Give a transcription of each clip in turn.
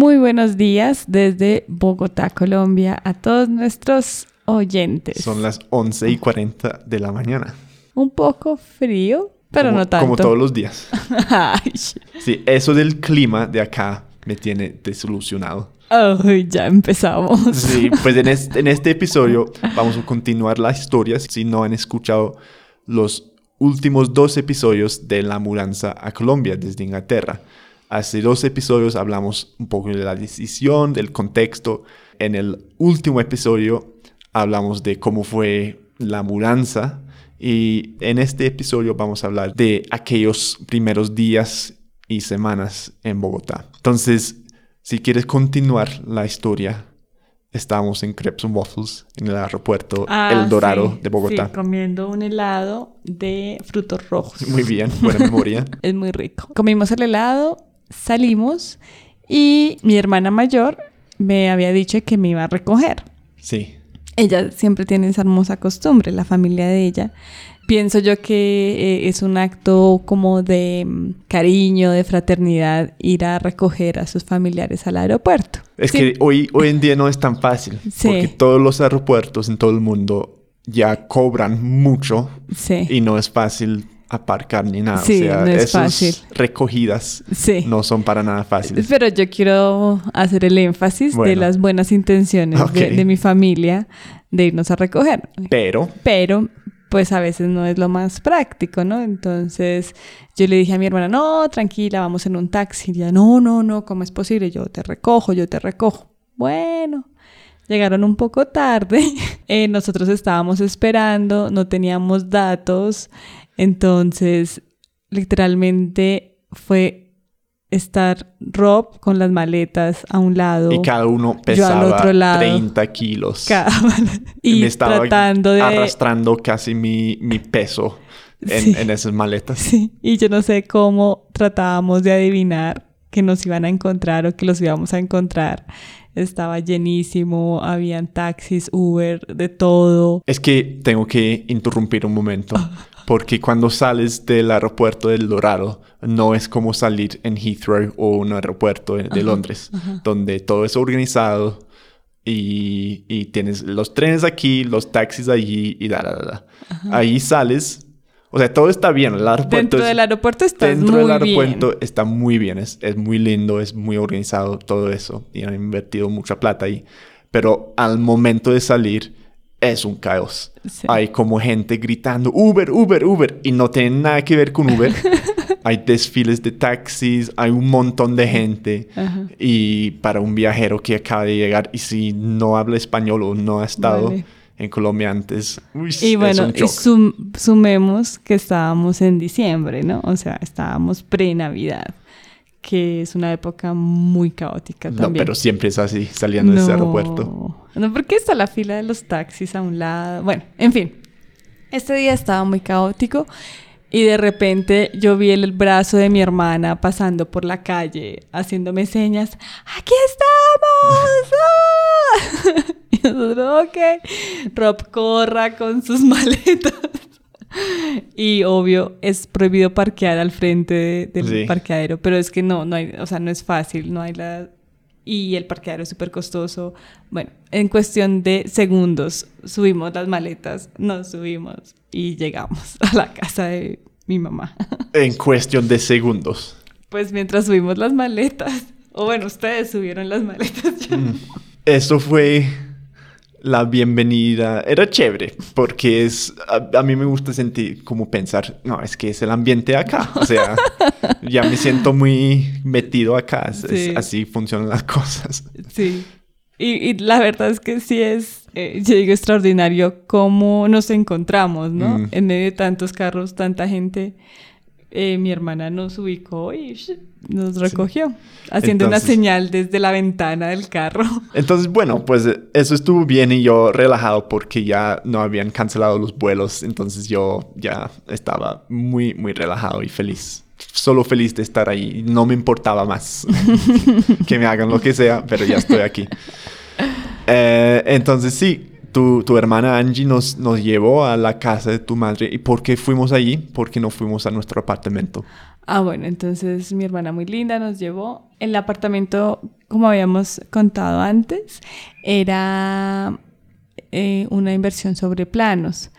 Muy buenos días desde Bogotá, Colombia, a todos nuestros oyentes. Son las 11 y 40 de la mañana. Un poco frío, pero Como- no tanto. Como todos los días. Ay, Sí, eso del clima de acá me tiene desilusionado. ay, ya empezamos. Sí, pues en este, en este episodio vamos a continuar la historia. Si no han escuchado los últimos dos episodios de la mudanza a Colombia desde Inglaterra. Hace dos episodios hablamos un poco de la decisión, del contexto. En el último episodio hablamos de cómo fue la mudanza. Y en este episodio vamos a hablar de aquellos primeros días y semanas en Bogotá. Entonces, si quieres continuar la historia, estábamos en Crepes and Waffles, en el aeropuerto Ah, El Dorado sí, de Bogotá. Sí, comiendo un helado de frutos rojos. Muy bien, buena memoria. Es muy rico. Comimos el helado, salimos y mi hermana mayor me había dicho que me iba a recoger. Sí, Ella siempre tiene esa hermosa costumbre, la familia de ella. Pienso yo que eh, es un acto como de mm, cariño, de fraternidad, ir a recoger a sus familiares al aeropuerto. es Sí. que hoy, hoy en día no es tan fácil, Sí. porque todos los aeropuertos en todo el mundo ya cobran mucho Sí, y no es fácil aparcar ni nada. Sí, o sea, no es esas fácil. recogidas sí. no son para nada fáciles. Pero yo quiero hacer el énfasis de Bueno. las buenas intenciones de, Ok. de mi familia de irnos a recoger. Pero, pero pues a veces no es lo más práctico, ¿no? Entonces yo le dije a mi hermana, no, tranquila, vamos en un taxi. Y ella, no, no, no, ¿cómo es posible? Yo te recojo, yo te recojo. Bueno, llegaron un poco tarde. Eh, nosotros estábamos esperando, no teníamos datos. Entonces, literalmente fue estar Rob con las maletas a un lado. y cada uno Yo al pesaba otro lado. 30 kilos. cada- y me estaba tratando de arrastrando casi mi, mi peso en, Sí. en esas maletas. Sí, y yo no sé cómo tratábamos de adivinar que nos iban a encontrar o que los íbamos a encontrar. Estaba llenísimo, habían taxis, Uber, de todo. Es que tengo que interrumpir un momento, Ah. Porque cuando sales del aeropuerto del Dorado, no es como salir en Heathrow o un aeropuerto de, Londres, donde todo es organizado y, y tienes los trenes aquí, los taxis allí y da, da, da, da. Ahí sales, o sea, todo está bien, el aeropuerto Dentro es- del aeropuerto Dentro muy del aeropuerto bien. está muy bien, es, es muy lindo, es muy organizado todo eso y han invertido mucha plata ahí. Pero al momento de salir es un caos. Sí. Hay como gente gritando Uber, Uber, Uber y no tiene nada que ver con Uber. hay desfiles de taxis, hay un montón de gente Ajá. y para un viajero que acaba de llegar y si no habla español o no ha estado Vale. en Colombia antes, uy, Y es bueno, un y shock. sum- sumemos que estábamos en diciembre, ¿no? O sea, estábamos pre-Navidad, que es una época muy caótica No, también. pero siempre es así, saliendo de ese aeropuerto. No, porque está la fila de los taxis a un lado. Bueno, en fin. Este día estaba muy caótico y de repente yo vi el brazo de mi hermana pasando por la calle haciéndome señas. ¡Aquí estamos! ¡Ah!". y nosotros, ok. Rob corra con sus maletas. Y obvio, es prohibido parquear al frente de- del Sí. parqueadero, pero es que no, no hay, o sea, no es fácil, no hay la... Y el parqueadero es súper costoso. Bueno, en cuestión de segundos subimos las maletas, nos subimos y llegamos a la casa de mi mamá. En cuestión de segundos. Pues mientras subimos las maletas, o bueno, ustedes subieron las maletas. yo no. Eso fue la bienvenida. Era chévere, porque es. A, a mí me gusta sentir, como pensar, no, es que es el ambiente acá. O sea, ya me siento muy metido acá. es- es- Sí. así funcionan las cosas. Sí. Y, y la verdad es que sí es, eh, yo digo, extraordinario cómo nos encontramos, ¿no? Mm. En medio de tantos carros, tanta gente. Eh, mi hermana nos ubicó y nos recogió, haciendo una Entonces- señal desde la ventana del carro. Entonces, bueno, pues eh, eso estuvo bien y yo relajado porque ya no habían cancelado los vuelos. Entonces yo ya estaba muy, muy relajado y feliz. Solo feliz de estar ahí. No me importaba más que me hagan lo que sea, pero ya estoy aquí. Eh, entonces sí, tu, tu hermana Angie nos, nos llevó a la casa de tu madre. ¿Y por qué fuimos allí? ¿Por qué no fuimos a nuestro apartamento? Ah, bueno, entonces mi hermana muy linda nos llevó. El apartamento, como habíamos contado antes, era eh, una inversión sobre planos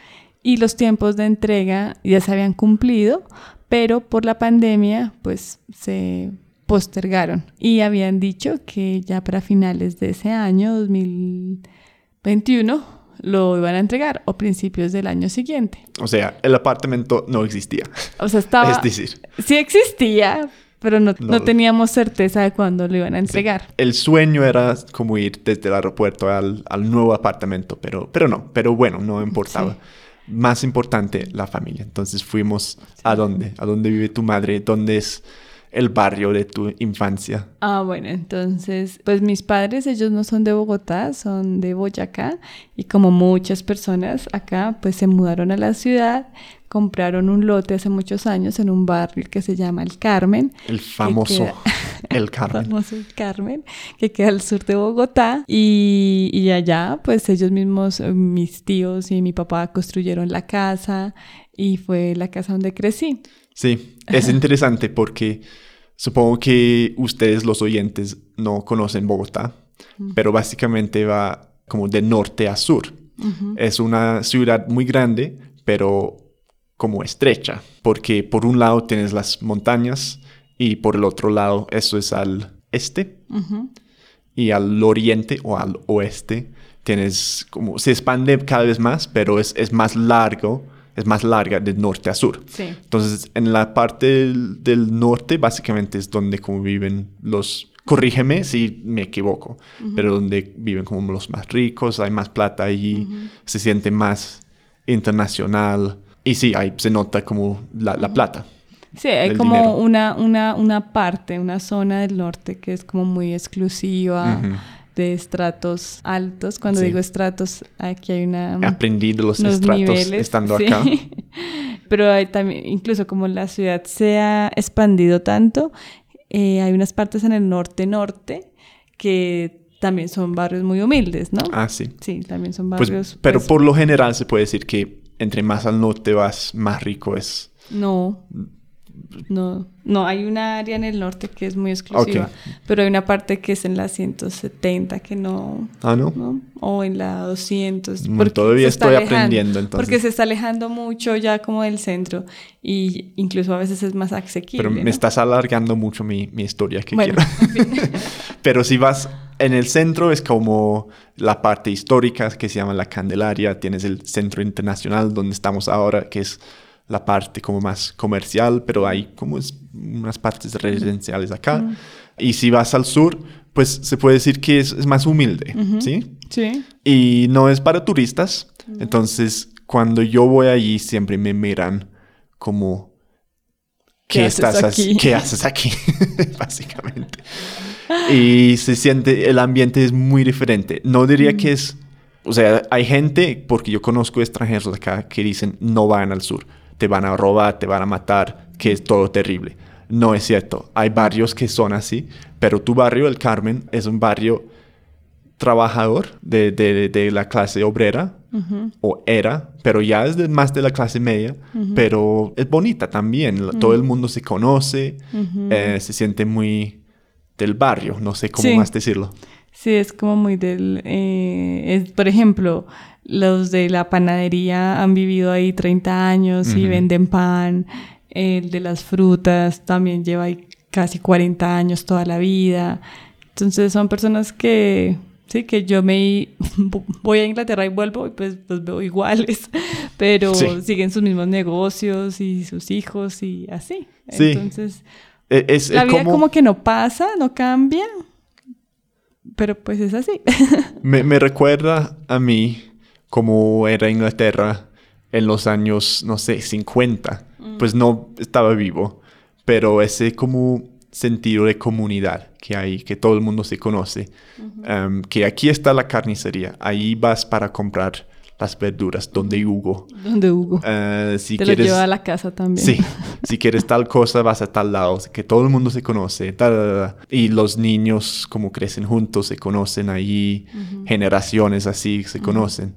y los tiempos de entrega ya se habían cumplido, pero por la pandemia pues se postergaron y habían dicho que ya para finales de ese año 2021 lo iban a entregar o principios del año siguiente. O sea, el apartamento no existía. O sea, estaba... Es decir, Sí existía, pero no, no No. teníamos certeza de cuándo lo iban a entregar. el sueño era como ir desde el aeropuerto al, al nuevo apartamento, pero, pero no, pero bueno, no importaba. Sí. Más importante, la familia. Entonces fuimos a dónde, a dónde vive tu madre, dónde es el barrio de tu infancia. Ah, bueno, entonces, pues mis padres, ellos no son de Bogotá, son de Boyacá y como muchas personas acá, pues se mudaron a la ciudad, compraron un lote hace muchos años en un barrio que se llama El Carmen. El famoso queda- El Carmen. famoso El Carmen, que queda al sur de Bogotá. Y, y allá, pues ellos mismos, eh, mis tíos y mi papá construyeron la casa y fue la casa donde crecí. Sí, es interesante porque supongo que ustedes los oyentes no conocen Bogotá, pero básicamente va como de norte a sur. Es una ciudad muy grande, pero como estrecha, porque por un lado tienes las montañas y por el otro lado eso es al este Ujú. y al oriente o al oeste tienes como se expande cada vez más, pero es, es más largo, es más larga de norte a sur. Sí. Entonces, en la parte del, del norte, básicamente es donde como viven los, corrígeme si me equivoco, pero donde viven como los más ricos, hay más plata allí, se siente más internacional. Y sí, ahí se nota como la, la plata. Sí, hay como una, una, una parte, una zona del norte que es como muy exclusiva, Ujú. De estratos altos. Cuando Sí. digo estratos, aquí hay una... Aprendí de los estratos niveles, estando sí. acá. Pero hay también, incluso como la ciudad se ha expandido tanto, eh, hay unas partes en el norte-norte que también son barrios muy humildes, ¿no? Ah, sí. Sí, también son Pues, barrios... pero pues, por lo general se puede decir que entre más al norte vas, más rico es. No, no, no, hay una área en el norte que es muy exclusiva, pero hay una parte que es en la 170 que no, Ah, ¿no? ¿no? O en la 200. Mm, porque todavía estoy alejando, aprendiendo, entonces. Porque se está alejando mucho ya como del centro y incluso a veces es más asequible. Pero me ¿no? estás alargando mucho mi, mi historia que Bueno, quiero. Pero si vas en el centro es como la parte histórica que se llama la Candelaria, tienes el centro internacional donde estamos ahora, que es la parte como más comercial, pero hay como es unas partes residenciales acá. Y si vas al sur, pues se puede decir que es, es más humilde, ¿sí? Sí. Y no es para turistas. Entonces, cuando yo voy allí, siempre me miran como... ¿Qué ¿Qué, estás aquí? ¿Qué haces aquí? Básicamente. Y se siente, el ambiente es muy diferente. No diría que es... O sea, hay gente, porque yo conozco extranjeros acá, que dicen no vayan al sur. Te van a robar, te van a matar, que es todo terrible. No es cierto. Hay barrios que son así, pero tu barrio, el Carmen, es un barrio trabajador de, de- de la clase obrera, o era, pero ya es de- más de la clase media, pero es bonita también. Todo el mundo se conoce, eh, se siente muy del barrio, no sé cómo Sí. más decirlo. Sí, es como muy del... eh, es, por ejemplo, los de la panadería han vivido ahí 30 años y venden pan. El de las frutas también lleva ahí casi 40 años toda la vida. Entonces son personas que... Sí, que yo me voy a Inglaterra y vuelvo y pues los veo iguales, pero Sí. siguen sus mismos negocios y sus hijos y así. Sí. Entonces, E- Es, la es vida como, como que no pasa, no cambia, pero pues es así. me, me recuerda a mí como era Inglaterra en los años, no sé, 50. Pues no estaba vivo, pero ese como sentido de comunidad que hay, que todo el mundo se conoce, em, que aquí está la carnicería, ahí vas para comprar las verduras, donde Hugo. Donde Hugo. Eh, si Te quieres, lo lleva a la casa también. Sí, si quieres tal cosa vas a tal lado, que todo el mundo se conoce, ta, ta, ta, ta. y los niños como crecen juntos, se conocen ahí, generaciones así se conocen.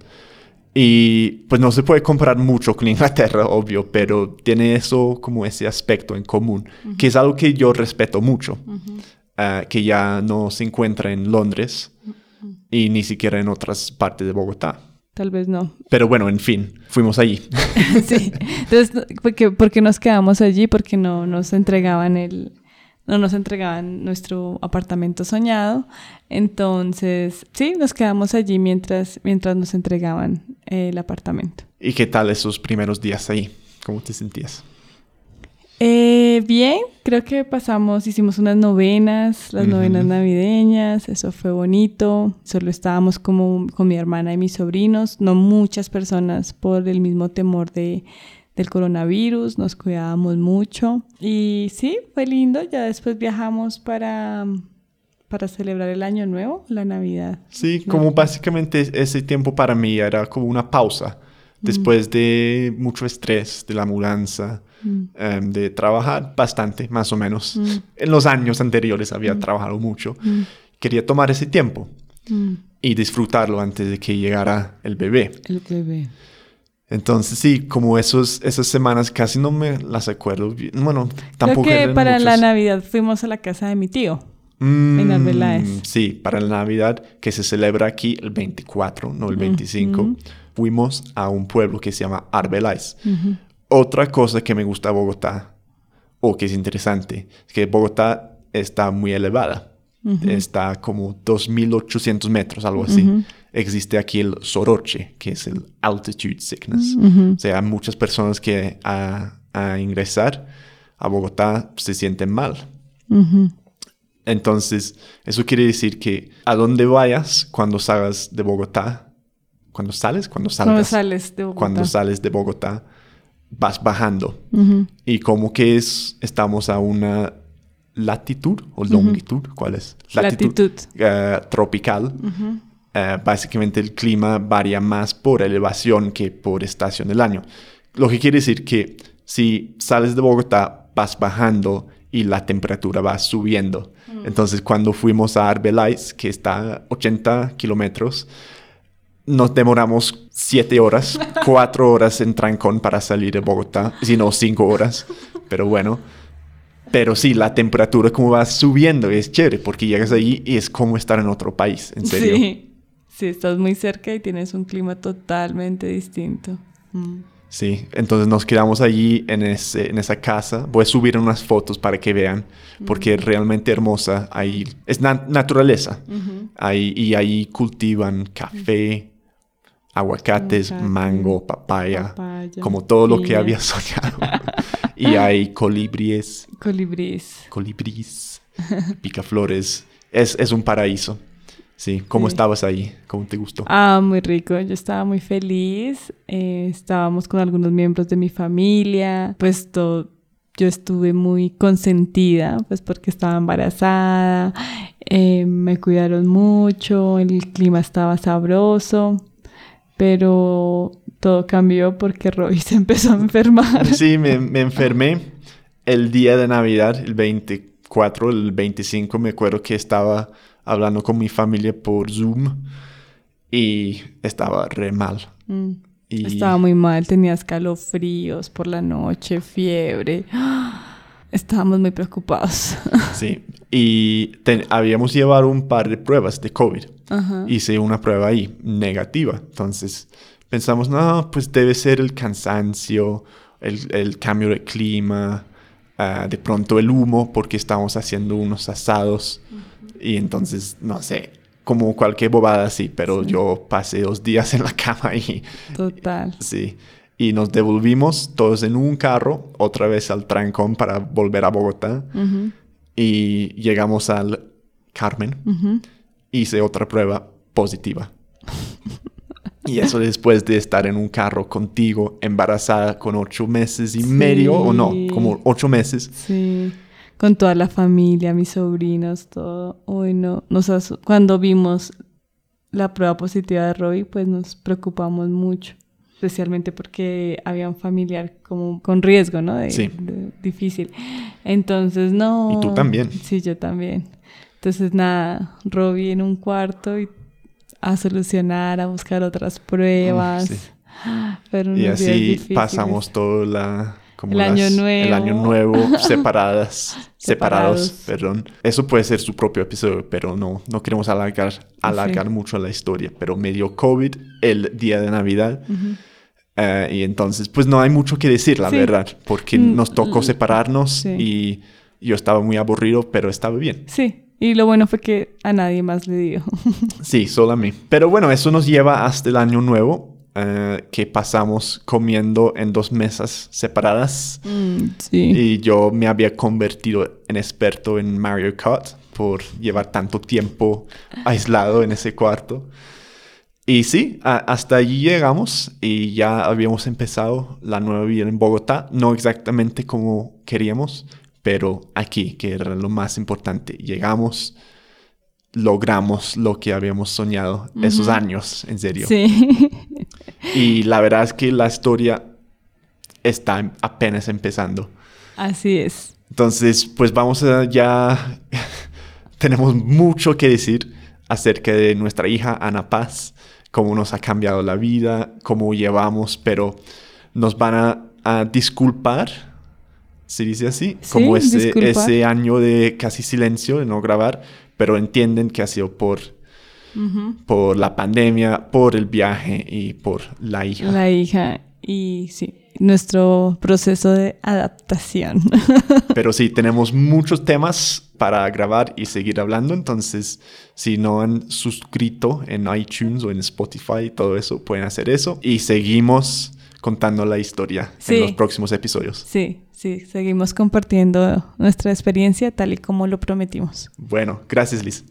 Y pues no se puede comparar mucho con Inglaterra, obvio, pero tiene eso como ese aspecto en común, que es algo que yo respeto mucho, uh, que ya no se encuentra en Londres y ni siquiera en otras partes de Bogotá. Tal vez no. Pero bueno, en fin, fuimos allí. sí. Entonces, ¿por qué, nos quedamos allí? Porque no nos entregaban el, no nos entregaban nuestro apartamento soñado. Entonces, sí, nos quedamos allí mientras, mientras nos entregaban el apartamento. ¿Y qué tal esos primeros días ahí? ¿Cómo te sentías? Eh, bien, creo que pasamos, hicimos unas novenas, las novenas navideñas, eso fue bonito. Solo estábamos como con mi hermana y mis sobrinos, no muchas personas por el mismo temor de, del coronavirus, nos cuidábamos mucho. Y sí, fue lindo, ya después viajamos para, para celebrar el año nuevo, la Navidad. Sí, como básicamente ese tiempo para mí era como una pausa, después de mucho estrés, de la mudanza Mm. Em, de trabajar bastante, más o menos. Mm. En los años anteriores había mm. trabajado mucho. Quería tomar ese tiempo y disfrutarlo antes de que llegara el bebé. El bebé. Entonces sí, como esos, esas semanas casi no me las acuerdo Bueno, tampoco... Creo que para la Navidad fuimos a la casa de mi tío. en Arbeláez. Sí, para la Navidad que se celebra aquí el 24, no el 25, fuimos a un pueblo que se llama Arbeláez. Otra cosa que me gusta de Bogotá, o que es interesante, es que Bogotá está muy elevada. Está como 2.800 metros, algo así. Existe aquí el soroche, que es el altitude sickness. O sea, muchas personas que a, ingresar a Bogotá se sienten mal. Entonces, eso quiere decir que a donde vayas cuando salgas de Bogotá, cuando sales, cuando salgas, sales de Bogotá, cuando sales de Bogotá vas bajando. Y como que es, estamos a una latitud o longitud, ¿cuál es? Latitud, eh, tropical. Eh, básicamente el clima varía más por elevación que por estación del año. Lo que quiere decir que si sales de Bogotá, vas bajando y la temperatura va subiendo. Entonces, cuando fuimos a Arbeláez, que está a 80 kilómetros, nos demoramos siete horas, cuatro horas en trancón para salir de Bogotá, si no cinco horas, pero bueno. Pero sí, la temperatura como va subiendo es chévere porque llegas ahí y es como estar en otro país, en serio. Sí, sí estás muy cerca y tienes un clima totalmente distinto. Mm. Sí, entonces nos quedamos allí en, ese, en esa casa. Voy a subir unas fotos para que vean, porque es realmente hermosa. Ahí es naturaleza. ahí, y ahí cultivan café, aguacates, mango, papaya, como todo lo que había soñado. y hay colibríes. Colibríes. Colibríes, picaflores. Es, es un paraíso. Sí, ¿cómo estabas ahí? ¿Cómo te gustó? Ah, muy rico. Yo estaba muy feliz. Eh, estábamos con algunos miembros de mi familia. Pues todo, yo estuve muy consentida, pues porque estaba embarazada. Eh, me cuidaron mucho. El clima estaba sabroso pero todo cambió porque Roy se empezó a enfermar. Sí, me, me, enfermé el día de Navidad, el 24, el 25, me acuerdo que estaba hablando con mi familia por Zoom y estaba re mal. Mm. Estaba muy mal, tenía escalofríos por la noche, fiebre. Estábamos muy preocupados. Sí, y habíamos llevado un par de pruebas de COVID. Hice una prueba ahí, negativa. Entonces pensamos, no, pues debe ser el cansancio, el, cambio de clima, ah, de pronto el humo, porque estamos haciendo unos asados. Y entonces, no sé, como cualquier bobada así, pero yo pasé dos días en la cama y... Total. Sí. Y nos devolvimos todos en un carro, otra vez al trancón para volver a Bogotá. Y llegamos al Carmen hice otra prueba positiva. Y eso después de estar en un carro contigo, embarazada con ocho meses y medio, o no, como ocho meses. Sí, con toda la familia, mis sobrinos, todo. Uy, no, cuando vimos la prueba positiva de Roy, pues nos preocupamos mucho, especialmente porque había un familiar como con riesgo, ¿no? sí. difícil. Entonces, no. Y tú también. Sí, yo también. Entonces, nada, Robbie en un cuarto y a solucionar, a buscar otras pruebas. sí. Fueron Y así pasamos todo la, como El año nuevo. el año nuevo separadas, separados, Separados. perdón. Eso puede ser su propio episodio, pero no, no queremos alargar, alargar Sí. mucho la historia. Pero me dio COVID el día de Navidad. Ujú. eh, y entonces, pues no hay mucho que decir, la Sí. verdad, porque Mm, nos tocó mm, separarnos sí. y yo estaba muy aburrido, pero estaba bien. Sí, y lo bueno fue que a nadie más le dio. Sí, solo a mí. Pero bueno, eso nos lleva hasta el año nuevo, eh, que pasamos comiendo en dos mesas separadas. sí. Y yo me había convertido en experto en Mario Kart por llevar tanto tiempo aislado en ese cuarto. Y sí, hasta allí llegamos y ya habíamos empezado la nueva vida en Bogotá, no exactamente como queríamos, pero aquí, que era lo más importante. Llegamos, logramos lo que habíamos soñado esos Ujú. años, en serio. Sí. Y la verdad es que la historia está apenas empezando. Así es. Entonces, pues vamos a ya... Tenemos mucho que decir acerca de nuestra hija Ana Paz, cómo nos ha cambiado la vida, cómo llevamos, pero nos van a, a disculpar, ¿se dice así? Sí, como ese, ese año de casi silencio, de no grabar, pero entienden que ha sido por, Por la pandemia, por el viaje y por la hija. La hija y sí, nuestro proceso de adaptación. Pero sí, tenemos muchos temas para grabar y seguir hablando. Entonces, si no han suscrito en iTunes o en Spotify, todo eso, pueden hacer eso. Y seguimos contando la historia Sí. en los próximos episodios. Sí, sí, seguimos compartiendo nuestra experiencia tal y como lo prometimos. Bueno, gracias Liz.